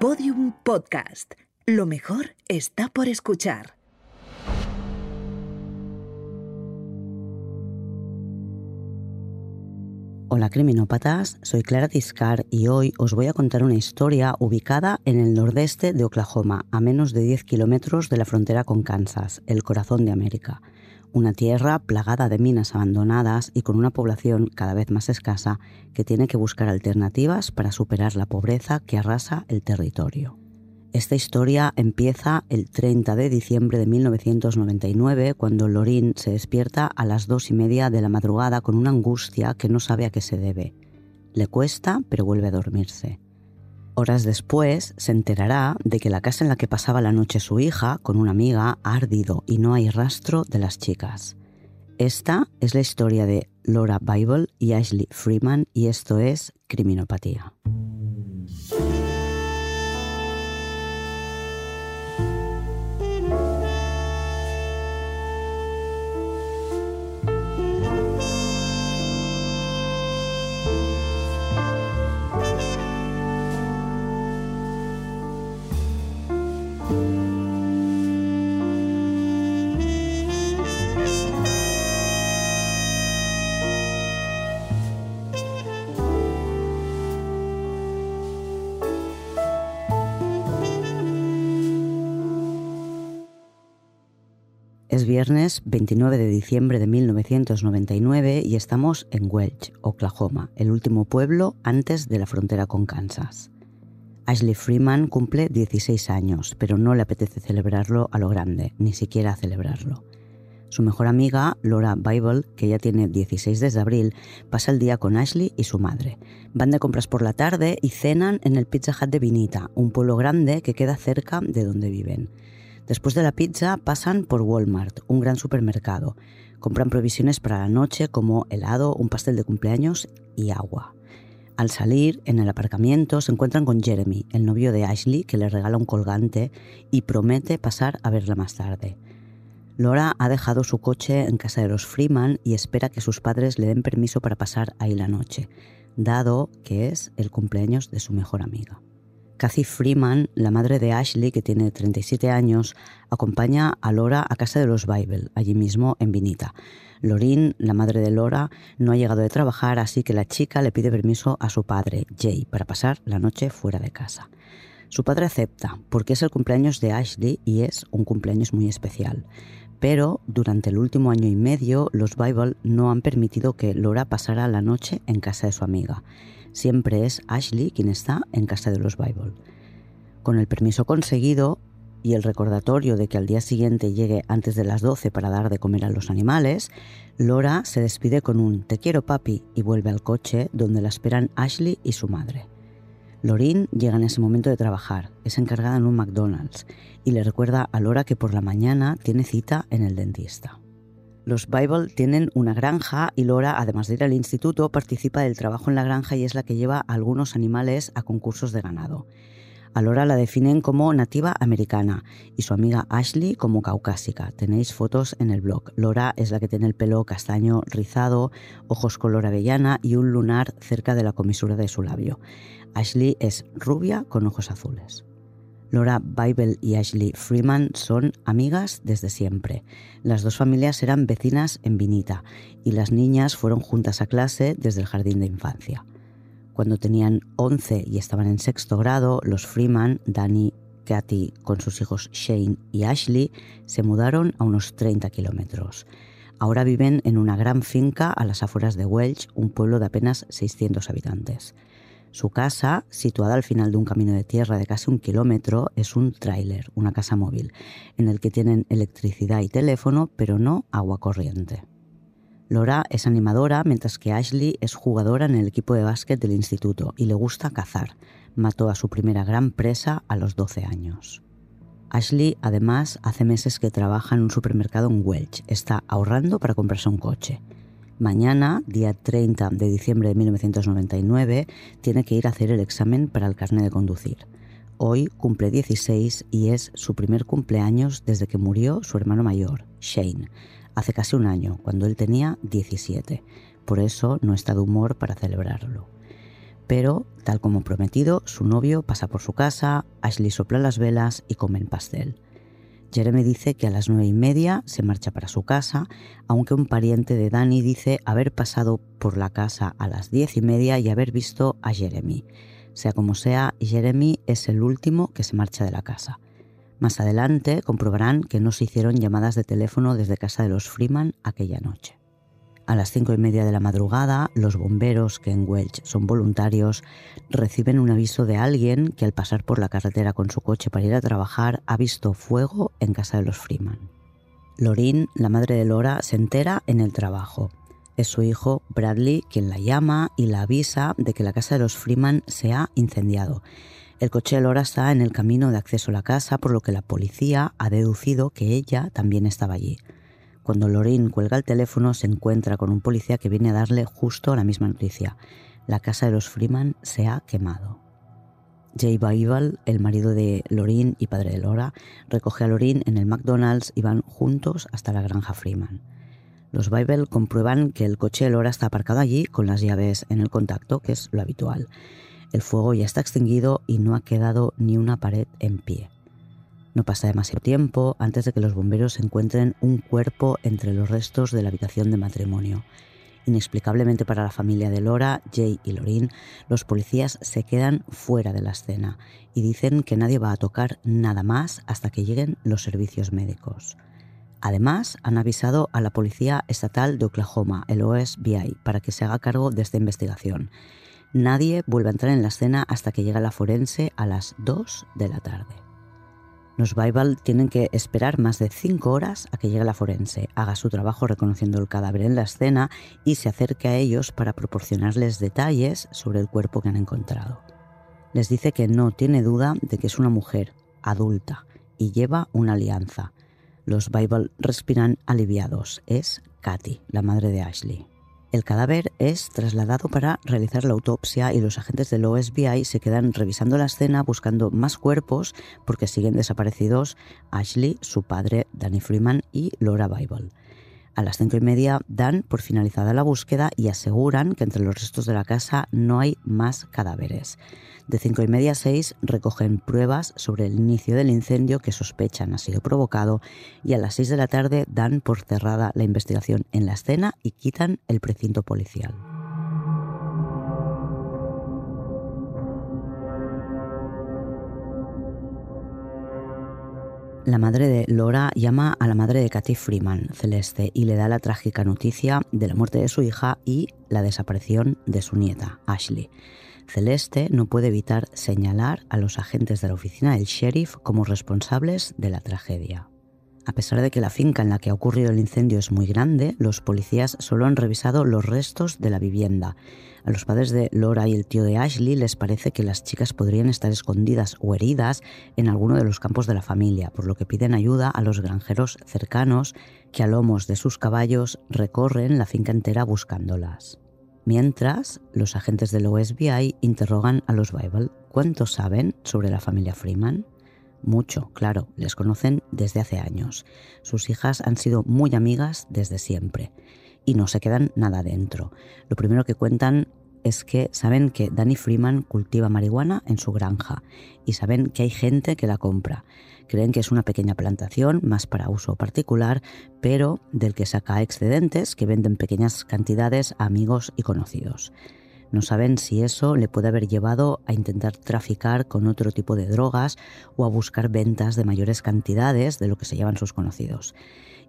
Podium Podcast. Lo mejor está por escuchar. Hola criminópatas, soy Clara Tiscar y hoy os voy a contar una historia ubicada en el nordeste de Oklahoma, a menos de 10 kilómetros de la frontera con Kansas, el corazón de América. Una tierra plagada de minas abandonadas y con una población cada vez más escasa que tiene que buscar alternativas para superar la pobreza que arrasa el territorio. Esta historia empieza el 30 de diciembre de 1999, cuando Lorin se despierta a las dos y media de la madrugada con una angustia que no sabe a qué se debe. Le cuesta, pero vuelve a dormirse. Horas después se enterará de que la casa en la que pasaba la noche su hija, con una amiga, ha ardido y no hay rastro de las chicas. Esta es la historia de Laura Bible y Ashley Freeman y esto es Criminopatía. Es viernes 29 de diciembre de 1999 y estamos en Welch, Oklahoma, el último pueblo antes de la frontera con Kansas. Ashley Freeman cumple 16 años, pero no le apetece celebrarlo a lo grande, ni siquiera celebrarlo. Su mejor amiga, Laura Bible, que ya tiene 16 desde abril, pasa el día con Ashley y su madre. Van de compras por la tarde y cenan en el Pizza Hut de Vinita, un pueblo grande que queda cerca de donde viven. Después de la pizza pasan por Walmart, un gran supermercado. Compran provisiones para la noche como helado, un pastel de cumpleaños y agua. Al salir, en el aparcamiento, se encuentran con Jeremy, el novio de Ashley, que le regala un colgante y promete pasar a verla más tarde. Laura ha dejado su coche en casa de los Freeman y espera que sus padres le den permiso para pasar ahí la noche, dado que es el cumpleaños de su mejor amiga. Kathy Freeman, la madre de Ashley, que tiene 37 años, acompaña a Laura a casa de los Bible, allí mismo en Vinita. Lorin, la madre de Laura, no ha llegado de trabajar, así que la chica le pide permiso a su padre, Jay, para pasar la noche fuera de casa. Su padre acepta, porque es el cumpleaños de Ashley y es un cumpleaños muy especial. Pero durante el último año y medio, los Bible no han permitido que Laura pasara la noche en casa de su amiga siempre es Ashley quien está en casa de los Bible. Con el permiso conseguido y el recordatorio de que al día siguiente llegue antes de las 12 para dar de comer a los animales, Laura se despide con un te quiero papi y vuelve al coche donde la esperan Ashley y su madre. Lorin llega en ese momento de trabajar, es encargada en un McDonald's y le recuerda a Laura que por la mañana tiene cita en el dentista. Los Bible tienen una granja y Laura, además de ir al instituto, participa del trabajo en la granja y es la que lleva a algunos animales a concursos de ganado. A Laura la definen como nativa americana y su amiga Ashley como caucásica. Tenéis fotos en el blog. Laura es la que tiene el pelo castaño rizado, ojos color avellana y un lunar cerca de la comisura de su labio. Ashley es rubia con ojos azules. Laura Bible y Ashley Freeman son amigas desde siempre. Las dos familias eran vecinas en Vinita y las niñas fueron juntas a clase desde el jardín de infancia. Cuando tenían 11 y estaban en sexto grado, los Freeman, Danny, Katy con sus hijos Shane y Ashley, se mudaron a unos 30 kilómetros. Ahora viven en una gran finca a las afueras de Welch, un pueblo de apenas 600 habitantes. Su casa, situada al final de un camino de tierra de casi un kilómetro, es un tráiler, una casa móvil, en el que tienen electricidad y teléfono, pero no agua corriente. Laura es animadora, mientras que Ashley es jugadora en el equipo de básquet del instituto y le gusta cazar. Mató a su primera gran presa a los 12 años. Ashley, además, hace meses que trabaja en un supermercado en Welch. Está ahorrando para comprarse un coche. Mañana, día 30 de diciembre de 1999, tiene que ir a hacer el examen para el carnet de conducir. Hoy cumple 16 y es su primer cumpleaños desde que murió su hermano mayor, Shane, hace casi un año, cuando él tenía 17. Por eso no está de humor para celebrarlo. Pero, tal como prometido, su novio pasa por su casa, Ashley sopla las velas y comen pastel. Jeremy dice que a las nueve y media se marcha para su casa, aunque un pariente de Danny dice haber pasado por la casa a las diez y media y haber visto a Jeremy. Sea como sea, Jeremy es el último que se marcha de la casa. Más adelante comprobarán que no se hicieron llamadas de teléfono desde casa de los Freeman aquella noche. A las cinco y media de la madrugada, los bomberos, que en Welch son voluntarios, reciben un aviso de alguien que al pasar por la carretera con su coche para ir a trabajar ha visto fuego en casa de los Freeman. Lorin, la madre de Laura, se entera en el trabajo. Es su hijo Bradley quien la llama y la avisa de que la casa de los Freeman se ha incendiado. El coche de Laura está en el camino de acceso a la casa, por lo que la policía ha deducido que ella también estaba allí. Cuando Lorin cuelga el teléfono se encuentra con un policía que viene a darle justo la misma noticia. La casa de los Freeman se ha quemado. Jay Bible, el marido de Lorin y padre de Laura, recoge a Lorin en el McDonald's y van juntos hasta la granja Freeman. Los Bible comprueban que el coche de Laura está aparcado allí con las llaves en el contacto, que es lo habitual. El fuego ya está extinguido y no ha quedado ni una pared en pie. No pasa demasiado tiempo antes de que los bomberos encuentren un cuerpo entre los restos de la habitación de matrimonio. Inexplicablemente para la familia de Laura, Jay y Lorin, los policías se quedan fuera de la escena y dicen que nadie va a tocar nada más hasta que lleguen los servicios médicos. Además, han avisado a la Policía Estatal de Oklahoma, el OSBI, para que se haga cargo de esta investigación. Nadie vuelve a entrar en la escena hasta que llega la forense a las 2 de la tarde. Los Bible tienen que esperar más de cinco horas a que llegue la forense, haga su trabajo reconociendo el cadáver en la escena y se acerque a ellos para proporcionarles detalles sobre el cuerpo que han encontrado. Les dice que no tiene duda de que es una mujer adulta y lleva una alianza. Los Bible respiran aliviados. Es Katy, la madre de Ashley. El cadáver es trasladado para realizar la autopsia y los agentes del OSBI se quedan revisando la escena buscando más cuerpos porque siguen desaparecidos Ashley, su padre, Danny Freeman y Laura Bible. A las cinco y media dan por finalizada la búsqueda y aseguran que entre los restos de la casa no hay más cadáveres. De cinco y media a seis recogen pruebas sobre el inicio del incendio que sospechan ha sido provocado y a las seis de la tarde dan por cerrada la investigación en la escena y quitan el precinto policial. La madre de Laura llama a la madre de Kathy Freeman, Celeste, y le da la trágica noticia de la muerte de su hija y la desaparición de su nieta, Ashley. Celeste no puede evitar señalar a los agentes de la oficina del sheriff como responsables de la tragedia. A pesar de que la finca en la que ha ocurrido el incendio es muy grande, los policías solo han revisado los restos de la vivienda. A los padres de Laura y el tío de Ashley les parece que las chicas podrían estar escondidas o heridas en alguno de los campos de la familia, por lo que piden ayuda a los granjeros cercanos que a lomos de sus caballos recorren la finca entera buscándolas. Mientras, los agentes del OSBI interrogan a los Bible. ¿Cuánto saben sobre la familia Freeman? Mucho, claro, les conocen desde hace años. Sus hijas han sido muy amigas desde siempre y no se quedan nada dentro. Lo primero que cuentan es que saben que Danny Freeman cultiva marihuana en su granja y saben que hay gente que la compra. Creen que es una pequeña plantación, más para uso particular, pero del que saca excedentes que venden pequeñas cantidades a amigos y conocidos. No saben si eso le puede haber llevado a intentar traficar con otro tipo de drogas o a buscar ventas de mayores cantidades de lo que se llevan sus conocidos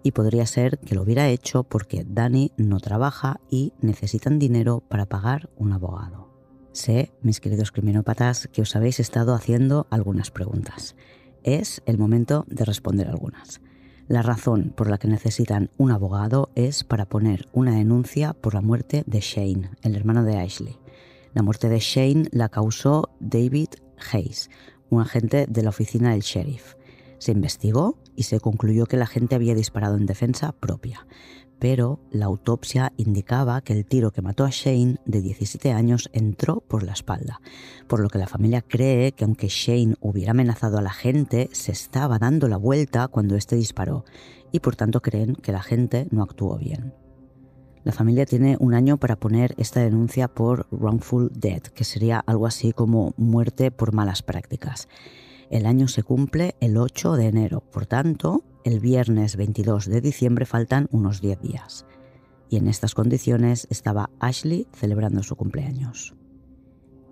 y podría ser que lo hubiera hecho porque Dani no trabaja y necesitan dinero para pagar un abogado. Sé, mis queridos criminópatas, que os habéis estado haciendo algunas preguntas. Es el momento de responder algunas. La razón por la que necesitan un abogado es para poner una denuncia por la muerte de Shane, el hermano de Ashley. La muerte de Shane la causó David Hayes, un agente de la oficina del sheriff. Se investigó y se concluyó que la gente había disparado en defensa propia, pero la autopsia indicaba que el tiro que mató a Shane, de 17 años, entró por la espalda, por lo que la familia cree que aunque Shane hubiera amenazado a la gente, se estaba dando la vuelta cuando éste disparó, y por tanto creen que la gente no actuó bien. La familia tiene un año para poner esta denuncia por wrongful death, que sería algo así como muerte por malas prácticas. El año se cumple el 8 de enero, por tanto, el viernes 22 de diciembre faltan unos 10 días. Y en estas condiciones estaba Ashley celebrando su cumpleaños.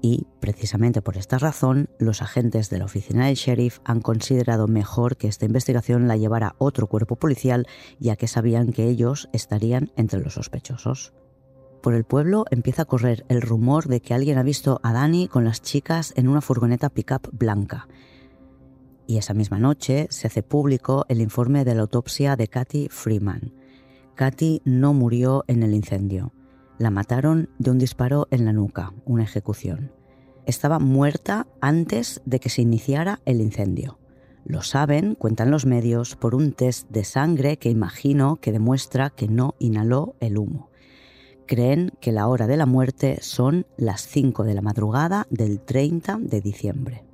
Y, precisamente por esta razón, los agentes de la oficina del sheriff han considerado mejor que esta investigación la llevara otro cuerpo policial, ya que sabían que ellos estarían entre los sospechosos. Por el pueblo empieza a correr el rumor de que alguien ha visto a Danny con las chicas en una furgoneta pickup blanca. Y esa misma noche se hace público el informe de la autopsia de Kathy Freeman. Kathy no murió en el incendio la mataron de un disparo en la nuca, una ejecución. Estaba muerta antes de que se iniciara el incendio. Lo saben, cuentan los medios, por un test de sangre que imagino que demuestra que no inhaló el humo. Creen que la hora de la muerte son las 5 de la madrugada del 30 de diciembre.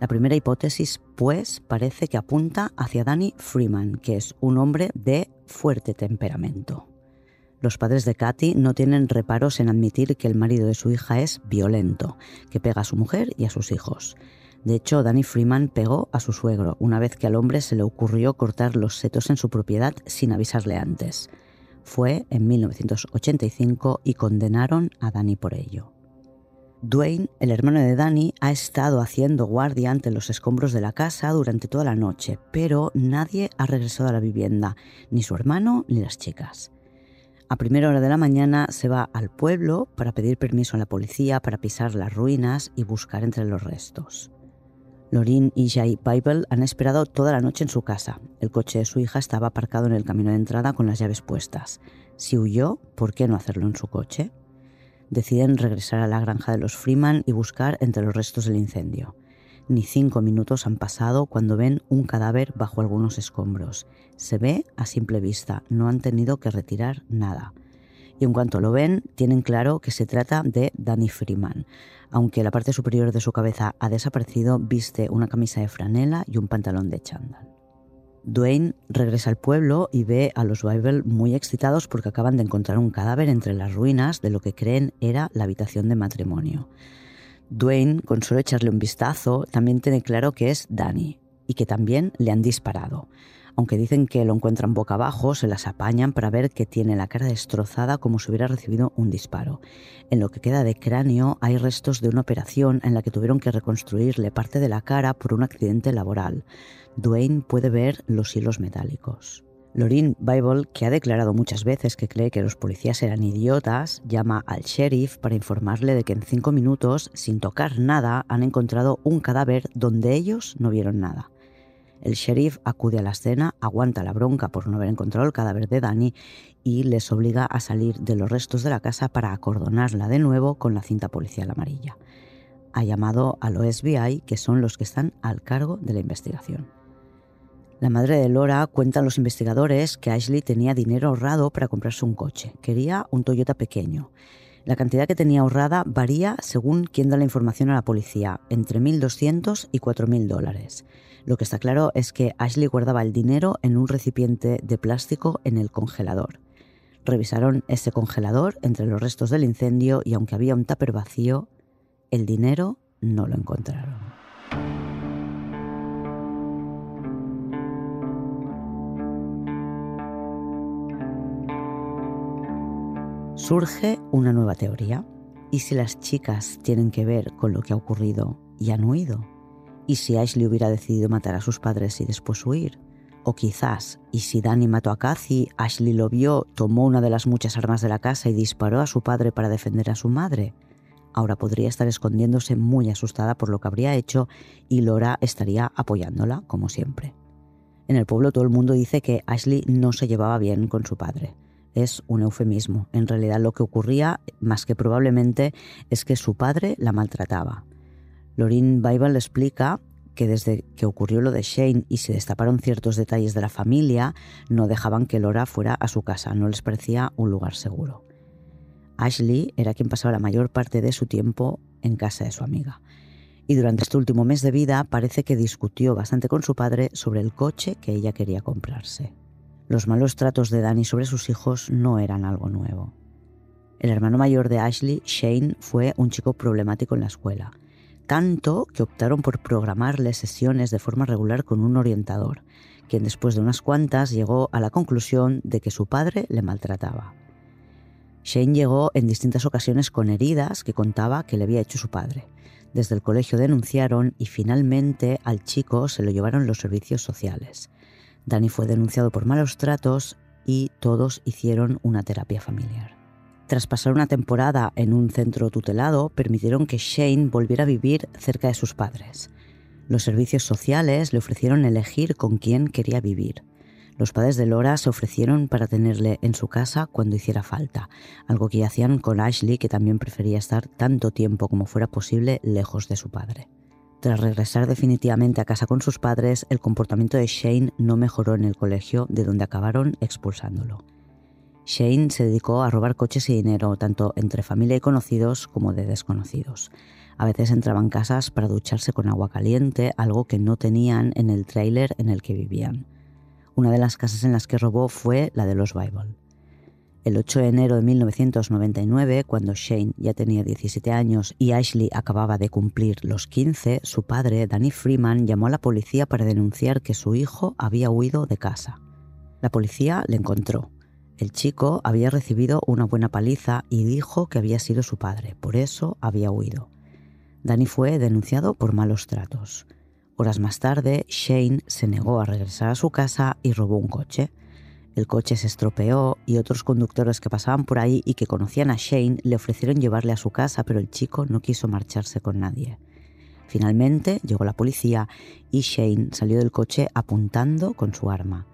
La primera hipótesis, pues, parece que apunta hacia Danny Freeman, que es un hombre de fuerte temperamento. Los padres de Katy no tienen reparos en admitir que el marido de su hija es violento, que pega a su mujer y a sus hijos. De hecho, Danny Freeman pegó a su suegro una vez que al hombre se le ocurrió cortar los setos en su propiedad sin avisarle antes. Fue en 1985 y condenaron a Danny por ello. Dwayne, el hermano de Danny, ha estado haciendo guardia ante los escombros de la casa durante toda la noche, pero nadie ha regresado a la vivienda, ni su hermano ni las chicas. A primera hora de la mañana se va al pueblo para pedir permiso a la policía para pisar las ruinas y buscar entre los restos. Lorin y Jay Bible han esperado toda la noche en su casa. El coche de su hija estaba aparcado en el camino de entrada con las llaves puestas. Si huyó, ¿por qué no hacerlo en su coche? Deciden regresar a la granja de los Freeman y buscar entre los restos del incendio. Ni cinco minutos han pasado cuando ven un cadáver bajo algunos escombros. Se ve a simple vista, no han tenido que retirar nada. Y en cuanto lo ven, tienen claro que se trata de Danny Freeman. Aunque la parte superior de su cabeza ha desaparecido, viste una camisa de franela y un pantalón de chándal. Dwayne regresa al pueblo y ve a los Bible muy excitados porque acaban de encontrar un cadáver entre las ruinas de lo que creen era la habitación de matrimonio. Dwayne, con solo echarle un vistazo, también tiene claro que es Danny y que también le han disparado. Aunque dicen que lo encuentran boca abajo, se las apañan para ver que tiene la cara destrozada como si hubiera recibido un disparo. En lo que queda de cráneo hay restos de una operación en la que tuvieron que reconstruirle parte de la cara por un accidente laboral. Dwayne puede ver los hilos metálicos. Lorin Bible, que ha declarado muchas veces que cree que los policías eran idiotas, llama al sheriff para informarle de que en cinco minutos, sin tocar nada, han encontrado un cadáver donde ellos no vieron nada. El sheriff acude a la escena, aguanta la bronca por no haber encontrado el cadáver de Danny y les obliga a salir de los restos de la casa para acordonarla de nuevo con la cinta policial amarilla. Ha llamado al OSBI, que son los que están al cargo de la investigación. La madre de Laura cuenta a los investigadores que Ashley tenía dinero ahorrado para comprarse un coche. Quería un Toyota pequeño. La cantidad que tenía ahorrada varía según quien da la información a la policía, entre 1.200 y 4.000 dólares. Lo que está claro es que Ashley guardaba el dinero en un recipiente de plástico en el congelador. Revisaron ese congelador entre los restos del incendio y aunque había un tupper vacío, el dinero no lo encontraron. Surge una nueva teoría. ¿Y si las chicas tienen que ver con lo que ha ocurrido y han huido? ¿Y si Ashley hubiera decidido matar a sus padres y después huir? O quizás, ¿y si Danny mató a Cathy, Ashley lo vio, tomó una de las muchas armas de la casa y disparó a su padre para defender a su madre? Ahora podría estar escondiéndose muy asustada por lo que habría hecho y Laura estaría apoyándola, como siempre. En el pueblo todo el mundo dice que Ashley no se llevaba bien con su padre es un eufemismo. En realidad lo que ocurría, más que probablemente, es que su padre la maltrataba. Lorin Bible explica que desde que ocurrió lo de Shane y se destaparon ciertos detalles de la familia, no dejaban que Laura fuera a su casa, no les parecía un lugar seguro. Ashley era quien pasaba la mayor parte de su tiempo en casa de su amiga. Y durante este último mes de vida parece que discutió bastante con su padre sobre el coche que ella quería comprarse. Los malos tratos de Danny sobre sus hijos no eran algo nuevo. El hermano mayor de Ashley, Shane, fue un chico problemático en la escuela, tanto que optaron por programarle sesiones de forma regular con un orientador, quien después de unas cuantas llegó a la conclusión de que su padre le maltrataba. Shane llegó en distintas ocasiones con heridas que contaba que le había hecho su padre. Desde el colegio denunciaron y finalmente al chico se lo llevaron los servicios sociales. Danny fue denunciado por malos tratos y todos hicieron una terapia familiar. Tras pasar una temporada en un centro tutelado, permitieron que Shane volviera a vivir cerca de sus padres. Los servicios sociales le ofrecieron elegir con quién quería vivir. Los padres de Laura se ofrecieron para tenerle en su casa cuando hiciera falta, algo que hacían con Ashley, que también prefería estar tanto tiempo como fuera posible lejos de su padre. Tras regresar definitivamente a casa con sus padres, el comportamiento de Shane no mejoró en el colegio, de donde acabaron expulsándolo. Shane se dedicó a robar coches y dinero, tanto entre familia y conocidos como de desconocidos. A veces entraban en casas para ducharse con agua caliente, algo que no tenían en el tráiler en el que vivían. Una de las casas en las que robó fue la de los Bible. El 8 de enero de 1999, cuando Shane ya tenía 17 años y Ashley acababa de cumplir los 15, su padre, Danny Freeman, llamó a la policía para denunciar que su hijo había huido de casa. La policía le encontró. El chico había recibido una buena paliza y dijo que había sido su padre, por eso había huido. Danny fue denunciado por malos tratos. Horas más tarde, Shane se negó a regresar a su casa y robó un coche. El coche se estropeó y otros conductores que pasaban por ahí y que conocían a Shane le ofrecieron llevarle a su casa, pero el chico no quiso marcharse con nadie. Finalmente llegó la policía y Shane salió del coche apuntando con su arma.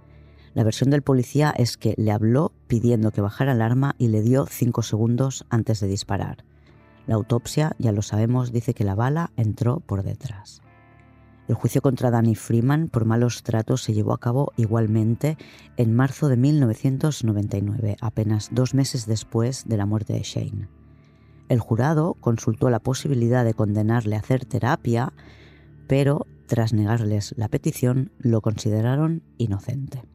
La versión del policía es que le habló pidiendo que bajara el arma y le dio cinco segundos antes de disparar. La autopsia, ya lo sabemos, dice que la bala entró por detrás. El juicio contra Danny Freeman por malos tratos se llevó a cabo igualmente en marzo de 1999, apenas dos meses después de la muerte de Shane. El jurado consultó la posibilidad de condenarle a hacer terapia, pero tras negarles la petición lo consideraron inocente.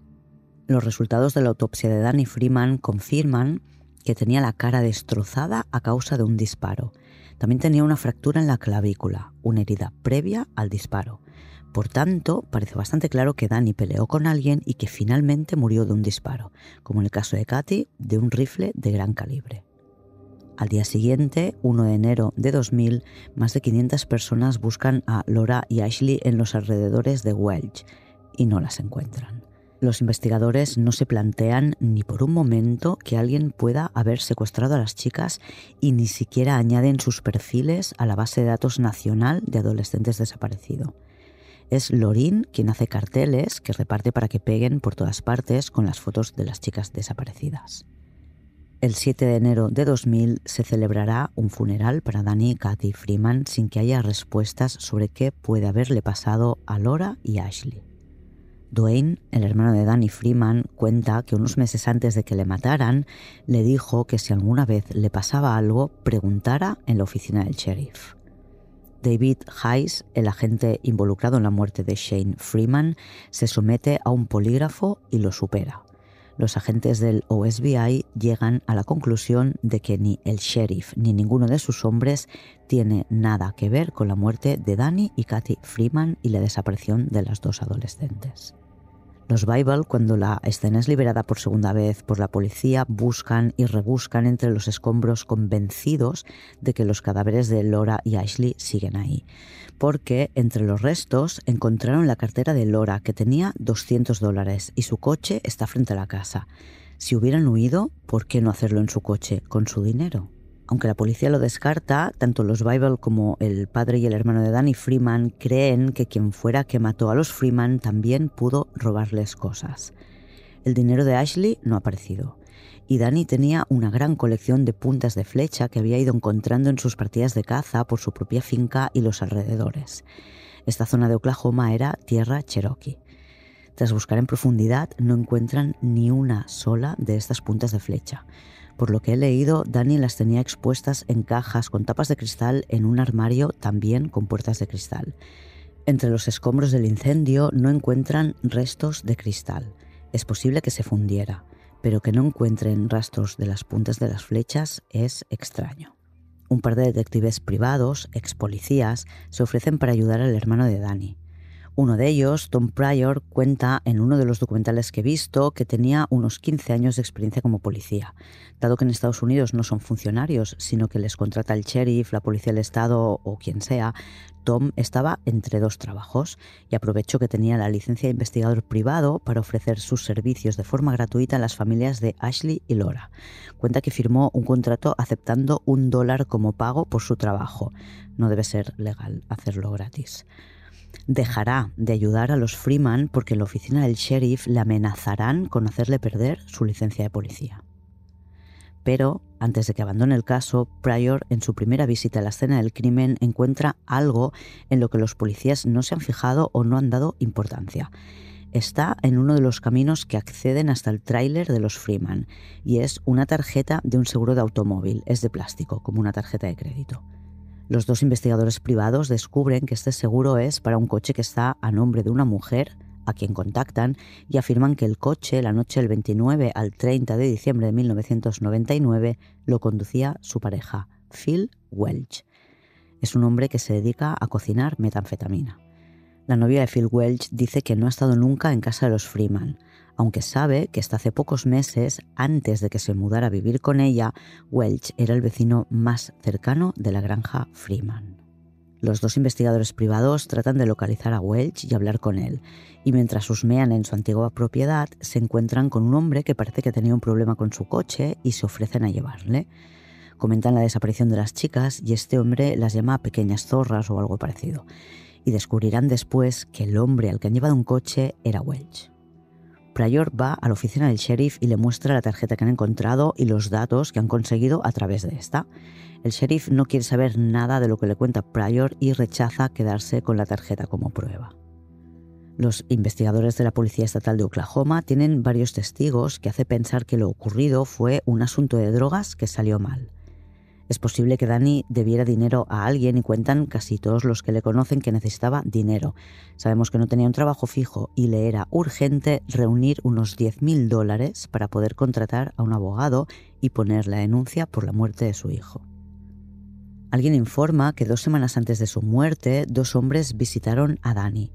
Los resultados de la autopsia de Danny Freeman confirman que tenía la cara destrozada a causa de un disparo también tenía una fractura en la clavícula, una herida previa al disparo. Por tanto, parece bastante claro que Danny peleó con alguien y que finalmente murió de un disparo, como en el caso de Katy, de un rifle de gran calibre. Al día siguiente, 1 de enero de 2000, más de 500 personas buscan a Laura y Ashley en los alrededores de Welch y no las encuentran. Los investigadores no se plantean ni por un momento que alguien pueda haber secuestrado a las chicas y ni siquiera añaden sus perfiles a la base de datos nacional de adolescentes desaparecidos. Es Lorin quien hace carteles que reparte para que peguen por todas partes con las fotos de las chicas desaparecidas. El 7 de enero de 2000 se celebrará un funeral para Danny y Kathy Freeman sin que haya respuestas sobre qué puede haberle pasado a Laura y Ashley. Dwayne, el hermano de Danny Freeman, cuenta que unos meses antes de que le mataran, le dijo que si alguna vez le pasaba algo, preguntara en la oficina del sheriff. David Hayes, el agente involucrado en la muerte de Shane Freeman, se somete a un polígrafo y lo supera. Los agentes del OSBI llegan a la conclusión de que ni el sheriff ni ninguno de sus hombres tiene nada que ver con la muerte de Danny y Kathy Freeman y la desaparición de las dos adolescentes. Los Bible, cuando la escena es liberada por segunda vez por la policía, buscan y rebuscan entre los escombros convencidos de que los cadáveres de Laura y Ashley siguen ahí. Porque entre los restos encontraron la cartera de Laura, que tenía 200 dólares, y su coche está frente a la casa. Si hubieran huido, ¿por qué no hacerlo en su coche con su dinero? Aunque la policía lo descarta, tanto los Bible como el padre y el hermano de Danny Freeman creen que quien fuera que mató a los Freeman también pudo robarles cosas. El dinero de Ashley no ha aparecido. Y Danny tenía una gran colección de puntas de flecha que había ido encontrando en sus partidas de caza por su propia finca y los alrededores. Esta zona de Oklahoma era tierra cherokee. Tras buscar en profundidad no encuentran ni una sola de estas puntas de flecha. Por lo que he leído, Dani las tenía expuestas en cajas con tapas de cristal en un armario también con puertas de cristal. Entre los escombros del incendio no encuentran restos de cristal. Es posible que se fundiera, pero que no encuentren rastros de las puntas de las flechas es extraño. Un par de detectives privados, ex policías, se ofrecen para ayudar al hermano de Danny. Uno de ellos, Tom Pryor, cuenta en uno de los documentales que he visto que tenía unos 15 años de experiencia como policía. Dado que en Estados Unidos no son funcionarios, sino que les contrata el sheriff, la policía del Estado o quien sea, Tom estaba entre dos trabajos y aprovechó que tenía la licencia de investigador privado para ofrecer sus servicios de forma gratuita a las familias de Ashley y Laura. Cuenta que firmó un contrato aceptando un dólar como pago por su trabajo. No debe ser legal hacerlo gratis dejará de ayudar a los Freeman porque en la oficina del sheriff le amenazarán con hacerle perder su licencia de policía. Pero, antes de que abandone el caso, Pryor, en su primera visita a la escena del crimen, encuentra algo en lo que los policías no se han fijado o no han dado importancia. Está en uno de los caminos que acceden hasta el tráiler de los Freeman, y es una tarjeta de un seguro de automóvil, es de plástico, como una tarjeta de crédito. Los dos investigadores privados descubren que este seguro es para un coche que está a nombre de una mujer a quien contactan y afirman que el coche la noche del 29 al 30 de diciembre de 1999 lo conducía su pareja, Phil Welch. Es un hombre que se dedica a cocinar metanfetamina. La novia de Phil Welch dice que no ha estado nunca en casa de los Freeman, aunque sabe que hasta hace pocos meses, antes de que se mudara a vivir con ella, Welch era el vecino más cercano de la granja Freeman. Los dos investigadores privados tratan de localizar a Welch y hablar con él, y mientras husmean en su antigua propiedad, se encuentran con un hombre que parece que tenía un problema con su coche y se ofrecen a llevarle. Comentan la desaparición de las chicas y este hombre las llama pequeñas zorras o algo parecido, y descubrirán después que el hombre al que han llevado un coche era Welch. Pryor va a la oficina del sheriff y le muestra la tarjeta que han encontrado y los datos que han conseguido a través de esta. El sheriff no quiere saber nada de lo que le cuenta Pryor y rechaza quedarse con la tarjeta como prueba. Los investigadores de la Policía Estatal de Oklahoma tienen varios testigos que hace pensar que lo ocurrido fue un asunto de drogas que salió mal. Es posible que Dani debiera dinero a alguien y cuentan casi todos los que le conocen que necesitaba dinero. Sabemos que no tenía un trabajo fijo y le era urgente reunir unos 10.000 dólares para poder contratar a un abogado y poner la denuncia por la muerte de su hijo. Alguien informa que dos semanas antes de su muerte, dos hombres visitaron a Dani.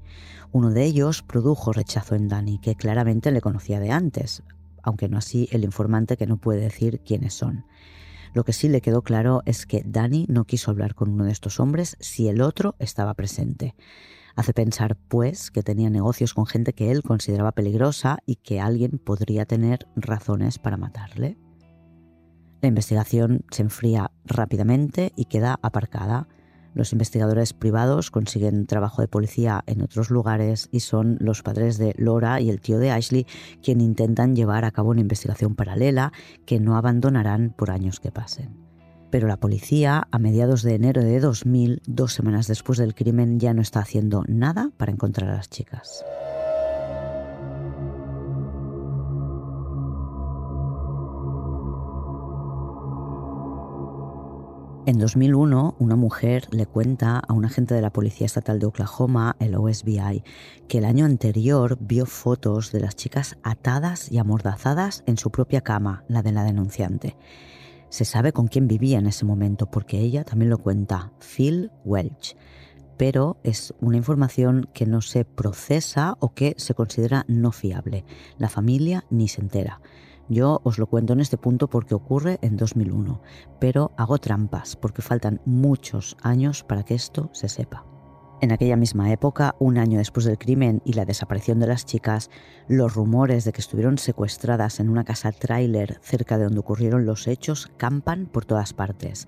Uno de ellos produjo rechazo en Dani, que claramente le conocía de antes, aunque no así el informante que no puede decir quiénes son. Lo que sí le quedó claro es que Danny no quiso hablar con uno de estos hombres si el otro estaba presente. Hace pensar, pues, que tenía negocios con gente que él consideraba peligrosa y que alguien podría tener razones para matarle. La investigación se enfría rápidamente y queda aparcada. Los investigadores privados consiguen trabajo de policía en otros lugares y son los padres de Laura y el tío de Ashley quien intentan llevar a cabo una investigación paralela que no abandonarán por años que pasen. Pero la policía, a mediados de enero de 2000, dos semanas después del crimen, ya no está haciendo nada para encontrar a las chicas. En 2001, una mujer le cuenta a un agente de la Policía Estatal de Oklahoma, el OSBI, que el año anterior vio fotos de las chicas atadas y amordazadas en su propia cama, la de la denunciante. Se sabe con quién vivía en ese momento porque ella también lo cuenta, Phil Welch. Pero es una información que no se procesa o que se considera no fiable. La familia ni se entera. Yo os lo cuento en este punto porque ocurre en 2001, pero hago trampas porque faltan muchos años para que esto se sepa. En aquella misma época, un año después del crimen y la desaparición de las chicas, los rumores de que estuvieron secuestradas en una casa tráiler cerca de donde ocurrieron los hechos campan por todas partes.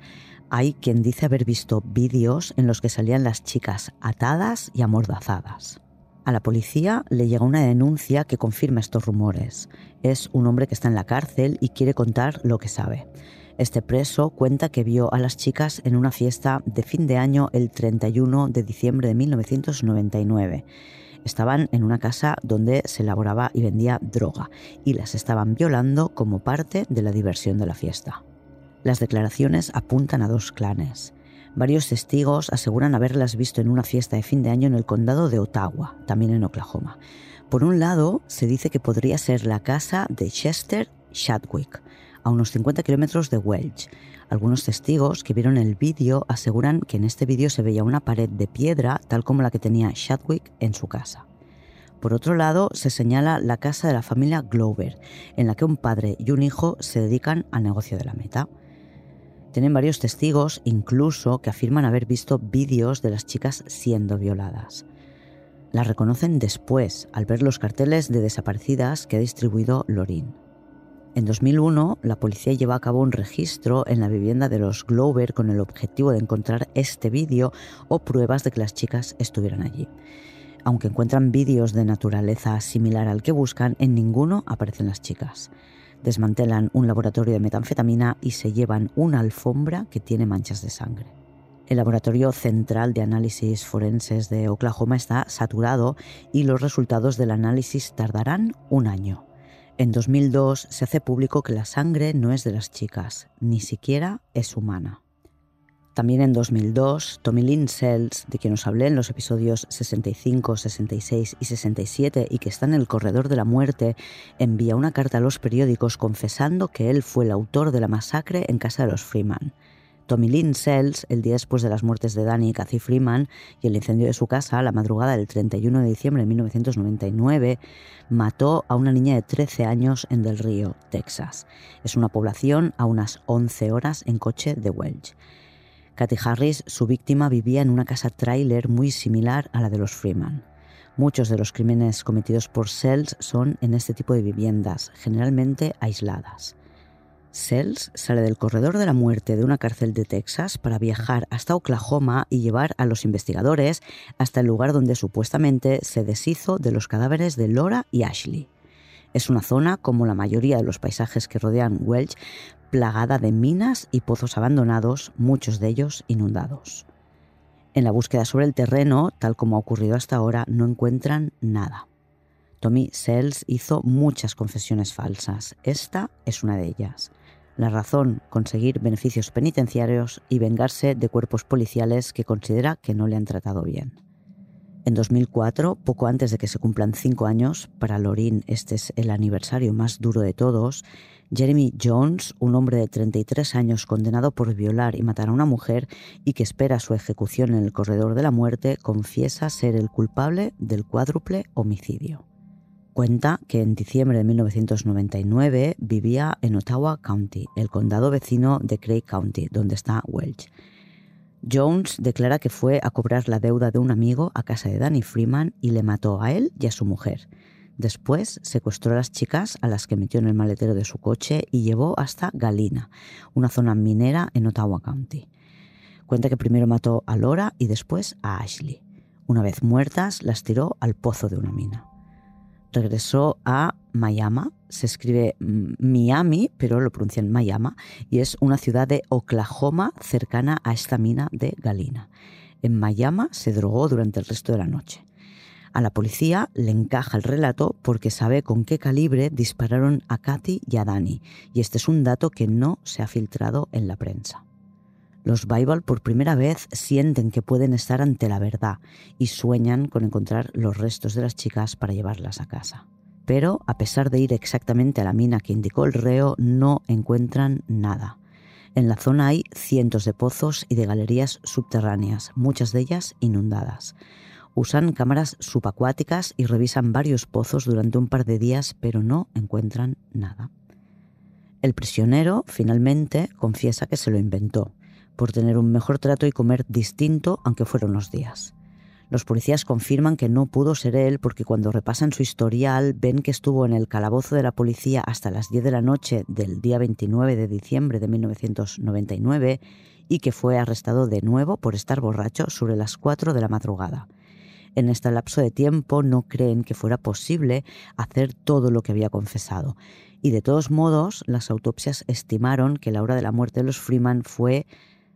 Hay quien dice haber visto vídeos en los que salían las chicas atadas y amordazadas. A la policía le llega una denuncia que confirma estos rumores. Es un hombre que está en la cárcel y quiere contar lo que sabe. Este preso cuenta que vio a las chicas en una fiesta de fin de año el 31 de diciembre de 1999. Estaban en una casa donde se elaboraba y vendía droga y las estaban violando como parte de la diversión de la fiesta. Las declaraciones apuntan a dos clanes. Varios testigos aseguran haberlas visto en una fiesta de fin de año en el condado de Ottawa, también en Oklahoma. Por un lado, se dice que podría ser la casa de Chester Chadwick, a unos 50 kilómetros de Welch. Algunos testigos que vieron el vídeo aseguran que en este vídeo se veía una pared de piedra tal como la que tenía Chadwick en su casa. Por otro lado, se señala la casa de la familia Glover, en la que un padre y un hijo se dedican al negocio de la meta. Tienen varios testigos, incluso, que afirman haber visto vídeos de las chicas siendo violadas. Las reconocen después, al ver los carteles de desaparecidas que ha distribuido Lorin. En 2001, la policía lleva a cabo un registro en la vivienda de los Glover con el objetivo de encontrar este vídeo o pruebas de que las chicas estuvieran allí. Aunque encuentran vídeos de naturaleza similar al que buscan, en ninguno aparecen las chicas. Desmantelan un laboratorio de metanfetamina y se llevan una alfombra que tiene manchas de sangre. El Laboratorio Central de Análisis Forenses de Oklahoma está saturado y los resultados del análisis tardarán un año. En 2002 se hace público que la sangre no es de las chicas, ni siquiera es humana. También en 2002, Tommy Lynn Sells, de quien os hablé en los episodios 65, 66 y 67 y que está en el corredor de la muerte, envía una carta a los periódicos confesando que él fue el autor de la masacre en casa de los Freeman. Tommy Lynn Sells, el día después de las muertes de Danny y Cathy Freeman y el incendio de su casa, la madrugada del 31 de diciembre de 1999, mató a una niña de 13 años en Del Río, Texas. Es una población a unas 11 horas en coche de Welch. Cathy Harris, su víctima, vivía en una casa trailer muy similar a la de los Freeman. Muchos de los crímenes cometidos por Sells son en este tipo de viviendas, generalmente aisladas. Sells sale del corredor de la muerte de una cárcel de Texas para viajar hasta Oklahoma y llevar a los investigadores hasta el lugar donde supuestamente se deshizo de los cadáveres de Laura y Ashley. Es una zona, como la mayoría de los paisajes que rodean Welch, plagada de minas y pozos abandonados, muchos de ellos inundados. En la búsqueda sobre el terreno, tal como ha ocurrido hasta ahora, no encuentran nada. Tommy Sells hizo muchas confesiones falsas. Esta es una de ellas. La razón, conseguir beneficios penitenciarios y vengarse de cuerpos policiales que considera que no le han tratado bien. En 2004, poco antes de que se cumplan cinco años, para Lorin este es el aniversario más duro de todos, Jeremy Jones, un hombre de 33 años condenado por violar y matar a una mujer y que espera su ejecución en el corredor de la muerte, confiesa ser el culpable del cuádruple homicidio. Cuenta que en diciembre de 1999 vivía en Ottawa County, el condado vecino de Craig County, donde está Welch. Jones declara que fue a cobrar la deuda de un amigo a casa de Danny Freeman y le mató a él y a su mujer. Después secuestró a las chicas a las que metió en el maletero de su coche y llevó hasta Galina, una zona minera en Ottawa County. Cuenta que primero mató a Laura y después a Ashley. Una vez muertas, las tiró al pozo de una mina regresó a Miami, se escribe Miami, pero lo pronuncian Miami, y es una ciudad de Oklahoma cercana a esta mina de Galina. En Miami se drogó durante el resto de la noche. A la policía le encaja el relato porque sabe con qué calibre dispararon a Katy y a Dani, y este es un dato que no se ha filtrado en la prensa. Los Bible por primera vez sienten que pueden estar ante la verdad y sueñan con encontrar los restos de las chicas para llevarlas a casa. Pero, a pesar de ir exactamente a la mina que indicó el reo, no encuentran nada. En la zona hay cientos de pozos y de galerías subterráneas, muchas de ellas inundadas. Usan cámaras subacuáticas y revisan varios pozos durante un par de días, pero no encuentran nada. El prisionero finalmente confiesa que se lo inventó por tener un mejor trato y comer distinto aunque fueron unos días. Los policías confirman que no pudo ser él porque cuando repasan su historial ven que estuvo en el calabozo de la policía hasta las 10 de la noche del día 29 de diciembre de 1999 y que fue arrestado de nuevo por estar borracho sobre las 4 de la madrugada. En este lapso de tiempo no creen que fuera posible hacer todo lo que había confesado. Y de todos modos, las autopsias estimaron que la hora de la muerte de los Freeman fue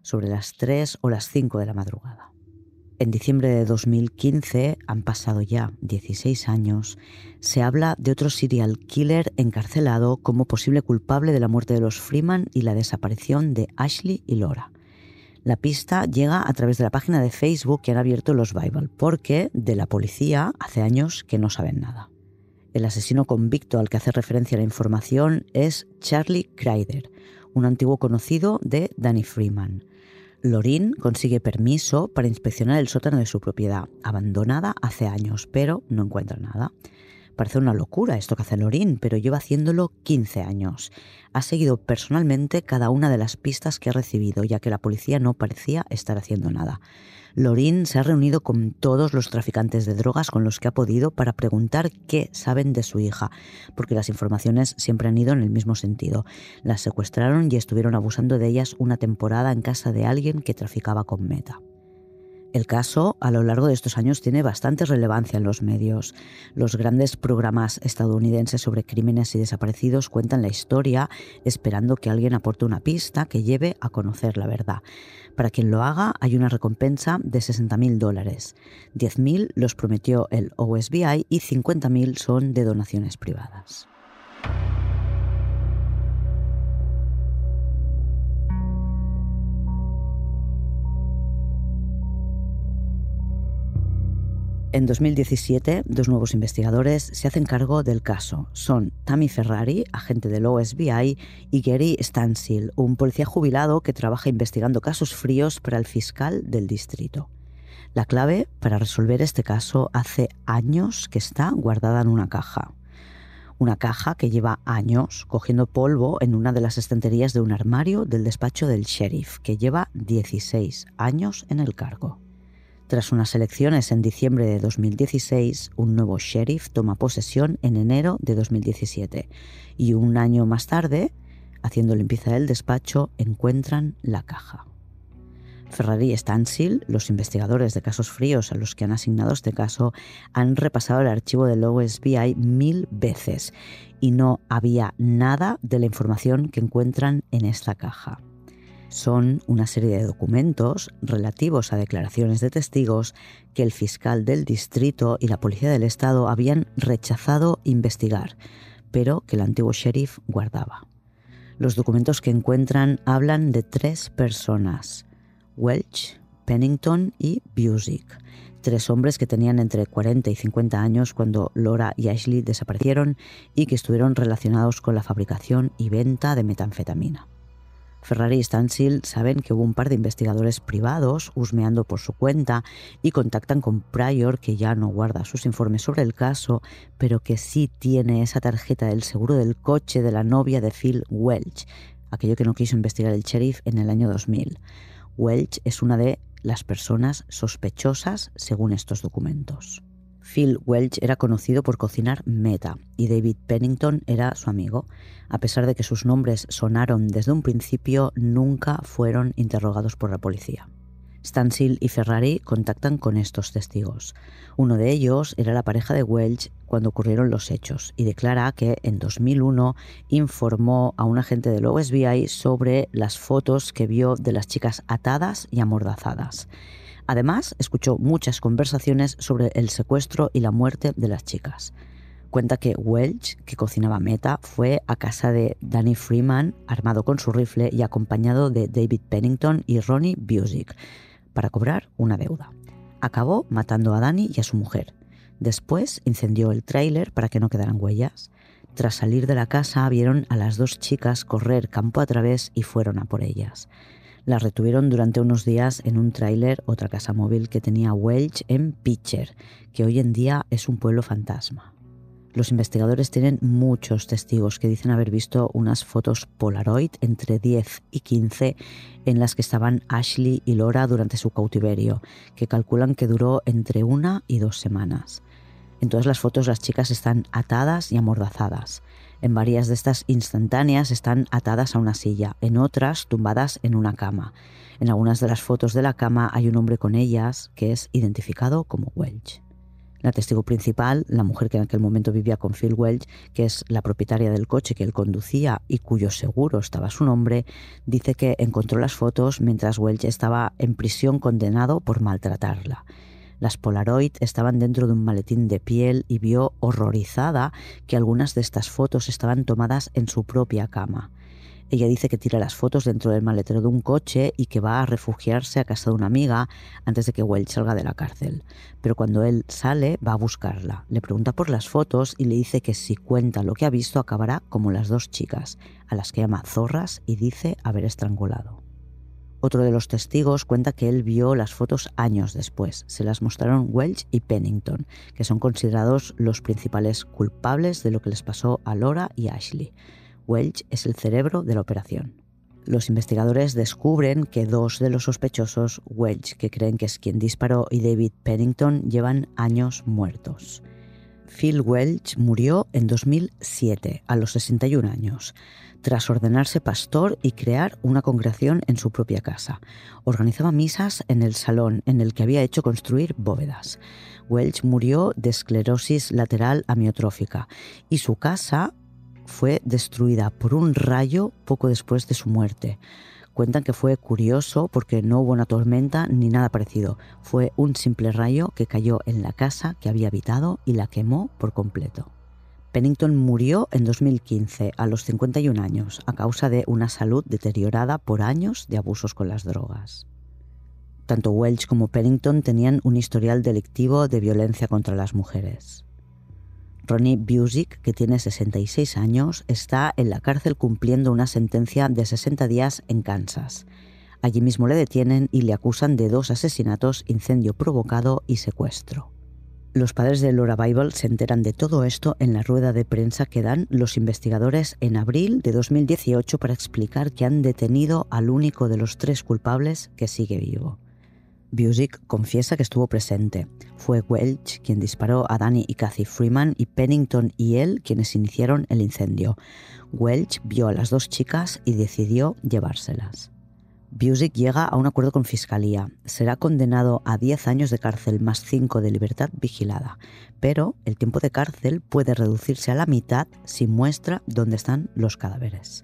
sobre las 3 o las 5 de la madrugada. En diciembre de 2015, han pasado ya 16 años, se habla de otro serial killer encarcelado como posible culpable de la muerte de los Freeman y la desaparición de Ashley y Laura. La pista llega a través de la página de Facebook que han abierto los Bible, porque de la policía hace años que no saben nada. El asesino convicto al que hace referencia la información es Charlie Kreider, un antiguo conocido de Danny Freeman. Lorin consigue permiso para inspeccionar el sótano de su propiedad, abandonada hace años, pero no encuentra nada. Parece una locura esto que hace Lorin, pero lleva haciéndolo 15 años. Ha seguido personalmente cada una de las pistas que ha recibido, ya que la policía no parecía estar haciendo nada. Lorin se ha reunido con todos los traficantes de drogas con los que ha podido para preguntar qué saben de su hija, porque las informaciones siempre han ido en el mismo sentido. Las secuestraron y estuvieron abusando de ellas una temporada en casa de alguien que traficaba con meta. El caso a lo largo de estos años tiene bastante relevancia en los medios. Los grandes programas estadounidenses sobre crímenes y desaparecidos cuentan la historia esperando que alguien aporte una pista que lleve a conocer la verdad. Para quien lo haga hay una recompensa de 60.000 dólares. 10.000 los prometió el OSBI y 50.000 son de donaciones privadas. En 2017, dos nuevos investigadores se hacen cargo del caso. Son Tammy Ferrari, agente del OSBI, y Gary Stansil, un policía jubilado que trabaja investigando casos fríos para el fiscal del distrito. La clave para resolver este caso hace años que está guardada en una caja. Una caja que lleva años cogiendo polvo en una de las estanterías de un armario del despacho del sheriff, que lleva 16 años en el cargo. Tras unas elecciones en diciembre de 2016, un nuevo sheriff toma posesión en enero de 2017 y un año más tarde, haciendo limpieza del despacho, encuentran la caja. Ferrari y Stansil, los investigadores de casos fríos a los que han asignado este caso, han repasado el archivo del OSBI mil veces y no había nada de la información que encuentran en esta caja son una serie de documentos relativos a declaraciones de testigos que el fiscal del distrito y la policía del estado habían rechazado investigar, pero que el antiguo sheriff guardaba. Los documentos que encuentran hablan de tres personas, Welch, Pennington y Busick, tres hombres que tenían entre 40 y 50 años cuando Laura y Ashley desaparecieron y que estuvieron relacionados con la fabricación y venta de metanfetamina. Ferrari y Stansil saben que hubo un par de investigadores privados husmeando por su cuenta y contactan con Pryor, que ya no guarda sus informes sobre el caso, pero que sí tiene esa tarjeta del seguro del coche de la novia de Phil Welch, aquello que no quiso investigar el sheriff en el año 2000. Welch es una de las personas sospechosas según estos documentos. Phil Welch era conocido por cocinar meta y David Pennington era su amigo. A pesar de que sus nombres sonaron desde un principio, nunca fueron interrogados por la policía. Stansil y Ferrari contactan con estos testigos. Uno de ellos era la pareja de Welch cuando ocurrieron los hechos y declara que en 2001 informó a un agente del OSBI sobre las fotos que vio de las chicas atadas y amordazadas. Además, escuchó muchas conversaciones sobre el secuestro y la muerte de las chicas. Cuenta que Welch, que cocinaba meta, fue a casa de Danny Freeman armado con su rifle y acompañado de David Pennington y Ronnie Busick para cobrar una deuda. Acabó matando a Danny y a su mujer. Después incendió el tráiler para que no quedaran huellas. Tras salir de la casa vieron a las dos chicas correr campo a través y fueron a por ellas. Las retuvieron durante unos días en un tráiler, otra casa móvil que tenía Welch en Pitcher, que hoy en día es un pueblo fantasma. Los investigadores tienen muchos testigos que dicen haber visto unas fotos Polaroid entre 10 y 15 en las que estaban Ashley y Laura durante su cautiverio, que calculan que duró entre una y dos semanas. En todas las fotos las chicas están atadas y amordazadas. En varias de estas instantáneas están atadas a una silla, en otras tumbadas en una cama. En algunas de las fotos de la cama hay un hombre con ellas que es identificado como Welch. La testigo principal, la mujer que en aquel momento vivía con Phil Welch, que es la propietaria del coche que él conducía y cuyo seguro estaba su nombre, dice que encontró las fotos mientras Welch estaba en prisión condenado por maltratarla. Las Polaroid estaban dentro de un maletín de piel y vio horrorizada que algunas de estas fotos estaban tomadas en su propia cama. Ella dice que tira las fotos dentro del maletero de un coche y que va a refugiarse a casa de una amiga antes de que Welch salga de la cárcel. Pero cuando él sale, va a buscarla. Le pregunta por las fotos y le dice que si cuenta lo que ha visto acabará como las dos chicas, a las que llama zorras y dice haber estrangulado. Otro de los testigos cuenta que él vio las fotos años después. Se las mostraron Welch y Pennington, que son considerados los principales culpables de lo que les pasó a Laura y Ashley. Welch es el cerebro de la operación. Los investigadores descubren que dos de los sospechosos, Welch, que creen que es quien disparó, y David Pennington, llevan años muertos. Phil Welch murió en 2007, a los 61 años, tras ordenarse pastor y crear una congregación en su propia casa. Organizaba misas en el salón en el que había hecho construir bóvedas. Welch murió de esclerosis lateral amiotrófica y su casa fue destruida por un rayo poco después de su muerte. Cuentan que fue curioso porque no hubo una tormenta ni nada parecido. Fue un simple rayo que cayó en la casa que había habitado y la quemó por completo. Pennington murió en 2015 a los 51 años a causa de una salud deteriorada por años de abusos con las drogas. Tanto Welch como Pennington tenían un historial delictivo de violencia contra las mujeres. Ronnie Busick, que tiene 66 años, está en la cárcel cumpliendo una sentencia de 60 días en Kansas. Allí mismo le detienen y le acusan de dos asesinatos, incendio provocado y secuestro. Los padres de Laura Bible se enteran de todo esto en la rueda de prensa que dan los investigadores en abril de 2018 para explicar que han detenido al único de los tres culpables que sigue vivo. Busick confiesa que estuvo presente. Fue Welch quien disparó a Danny y Kathy Freeman y Pennington y él quienes iniciaron el incendio. Welch vio a las dos chicas y decidió llevárselas. Busick llega a un acuerdo con Fiscalía. Será condenado a 10 años de cárcel más 5 de libertad vigilada, pero el tiempo de cárcel puede reducirse a la mitad si muestra dónde están los cadáveres.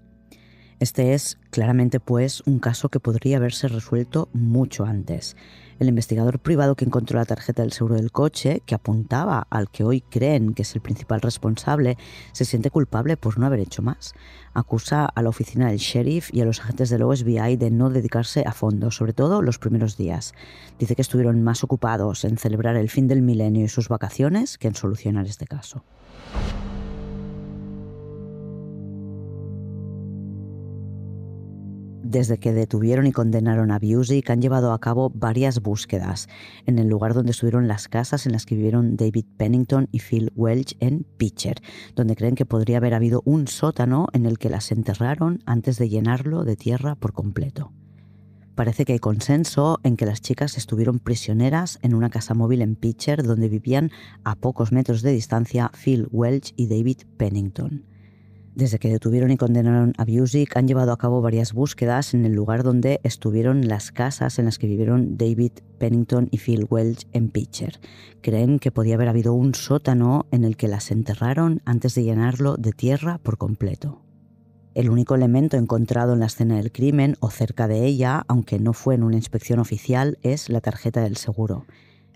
Este es claramente pues un caso que podría haberse resuelto mucho antes. El investigador privado que encontró la tarjeta del seguro del coche, que apuntaba al que hoy creen que es el principal responsable, se siente culpable por no haber hecho más. Acusa a la oficina del sheriff y a los agentes del OSBI de no dedicarse a fondo, sobre todo los primeros días. Dice que estuvieron más ocupados en celebrar el fin del milenio y sus vacaciones que en solucionar este caso. Desde que detuvieron y condenaron a Busick han llevado a cabo varias búsquedas en el lugar donde estuvieron las casas en las que vivieron David Pennington y Phil Welch en Pitcher, donde creen que podría haber habido un sótano en el que las enterraron antes de llenarlo de tierra por completo. Parece que hay consenso en que las chicas estuvieron prisioneras en una casa móvil en Pitcher donde vivían a pocos metros de distancia Phil Welch y David Pennington. Desde que detuvieron y condenaron a Busick, han llevado a cabo varias búsquedas en el lugar donde estuvieron las casas en las que vivieron David Pennington y Phil Welch en Pitcher. Creen que podía haber habido un sótano en el que las enterraron antes de llenarlo de tierra por completo. El único elemento encontrado en la escena del crimen o cerca de ella, aunque no fue en una inspección oficial, es la tarjeta del seguro.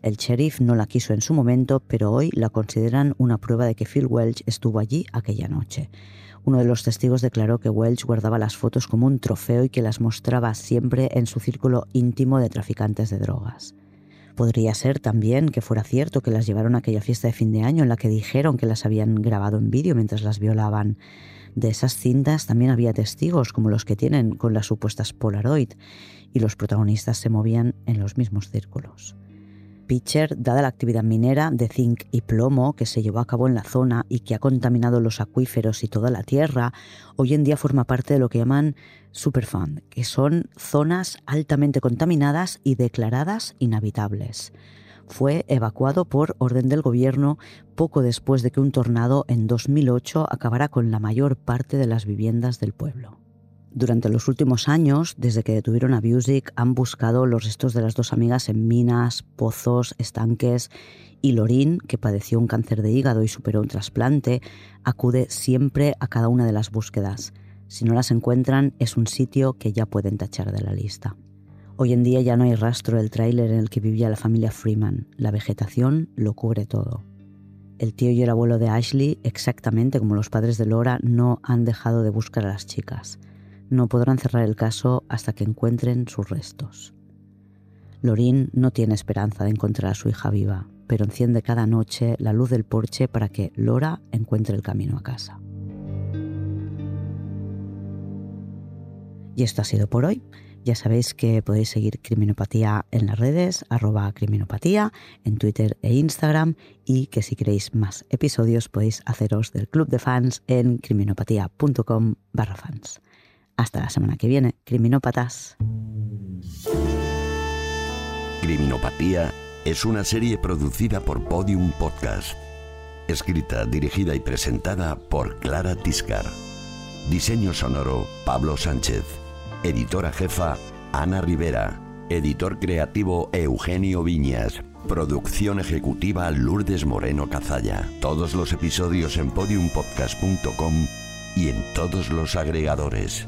El sheriff no la quiso en su momento, pero hoy la consideran una prueba de que Phil Welch estuvo allí aquella noche. Uno de los testigos declaró que Welch guardaba las fotos como un trofeo y que las mostraba siempre en su círculo íntimo de traficantes de drogas. Podría ser también que fuera cierto que las llevaron a aquella fiesta de fin de año en la que dijeron que las habían grabado en vídeo mientras las violaban. De esas cintas también había testigos como los que tienen con las supuestas Polaroid y los protagonistas se movían en los mismos círculos. Pitcher, dada la actividad minera de zinc y plomo que se llevó a cabo en la zona y que ha contaminado los acuíferos y toda la tierra, hoy en día forma parte de lo que llaman Superfund, que son zonas altamente contaminadas y declaradas inhabitables. Fue evacuado por orden del gobierno poco después de que un tornado en 2008 acabara con la mayor parte de las viviendas del pueblo. Durante los últimos años, desde que detuvieron a Busick, han buscado los restos de las dos amigas en minas, pozos, estanques y Lorin, que padeció un cáncer de hígado y superó un trasplante, acude siempre a cada una de las búsquedas. Si no las encuentran, es un sitio que ya pueden tachar de la lista. Hoy en día ya no hay rastro del tráiler en el que vivía la familia Freeman. La vegetación lo cubre todo. El tío y el abuelo de Ashley, exactamente como los padres de Laura, no han dejado de buscar a las chicas. No podrán cerrar el caso hasta que encuentren sus restos. Lorin no tiene esperanza de encontrar a su hija viva, pero enciende cada noche la luz del porche para que Lora encuentre el camino a casa. Y esto ha sido por hoy. Ya sabéis que podéis seguir Criminopatía en las redes, arroba criminopatía, en Twitter e Instagram, y que si queréis más episodios podéis haceros del club de fans en criminopatía.com barra fans. Hasta la semana que viene, criminópatas. Criminopatía es una serie producida por Podium Podcast. Escrita, dirigida y presentada por Clara Tiscar. Diseño sonoro, Pablo Sánchez. Editora jefa, Ana Rivera. Editor creativo, Eugenio Viñas. Producción ejecutiva, Lourdes Moreno Cazalla. Todos los episodios en podiumpodcast.com y en todos los agregadores.